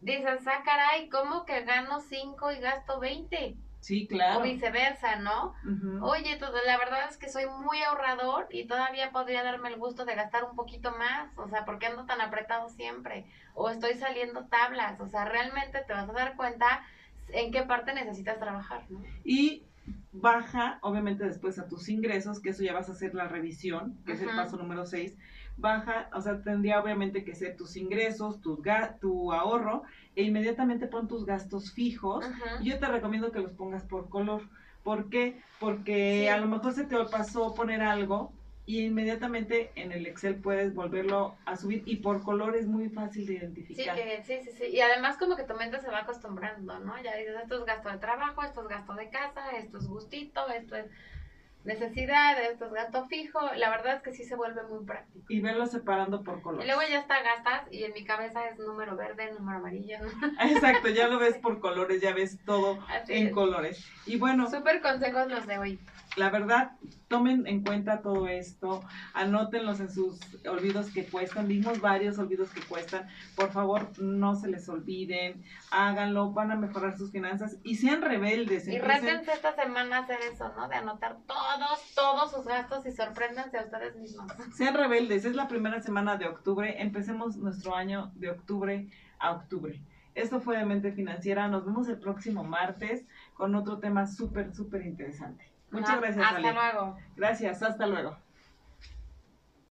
dices, ah, caray, ¿cómo que gano 5 y gasto 20? Sí, claro. O viceversa, ¿no? Oye, todo, la verdad es que soy muy ahorrador y todavía podría darme el gusto de gastar un poquito más. O sea, ¿por qué ando tan apretado siempre? O estoy saliendo tablas. O sea, realmente te vas a dar cuenta en qué parte necesitas trabajar, ¿no? Y baja, obviamente, después a tus ingresos, que eso ya vas a hacer la revisión, que es el paso número 6. Baja, o sea, tendría obviamente que ser tus ingresos, tu, tu ahorro, e inmediatamente pon tus gastos fijos. Yo te recomiendo que los pongas por color. ¿Por qué? Porque a lo mejor se te pasó poner algo y inmediatamente en el Excel puedes volverlo a subir y por color es muy fácil de identificar. Sí, sí, sí, sí. Y además como que tu mente se va acostumbrando, ¿no? Ya dices, esto es gasto de trabajo, esto es gasto de casa, esto es gustito, esto es necesidad, esto es gasto fijo. La verdad es que sí se vuelve muy práctico. Y verlo separando por color. Y luego ya está gastas y en mi cabeza es número verde, número amarillo. Exacto, ya lo ves por colores, ya ves todo en colores. Y bueno. Súper consejos los de hoy la verdad, tomen en cuenta todo esto, anótenlos en sus olvidos que cuestan, vimos varios olvidos que cuestan, por favor no se les olviden, háganlo, van a mejorar sus finanzas y sean rebeldes. Y rétense esta semana a hacer eso, ¿no? De anotar todos, todos sus gastos y sorpréndanse a ustedes mismos. Sean rebeldes, es la primera semana de octubre, empecemos nuestro año de octubre a octubre. Esto fue de Mente Financiera, nos vemos el próximo martes con otro tema súper, súper interesante. Muchas gracias, Hasta luego. Gracias, hasta luego.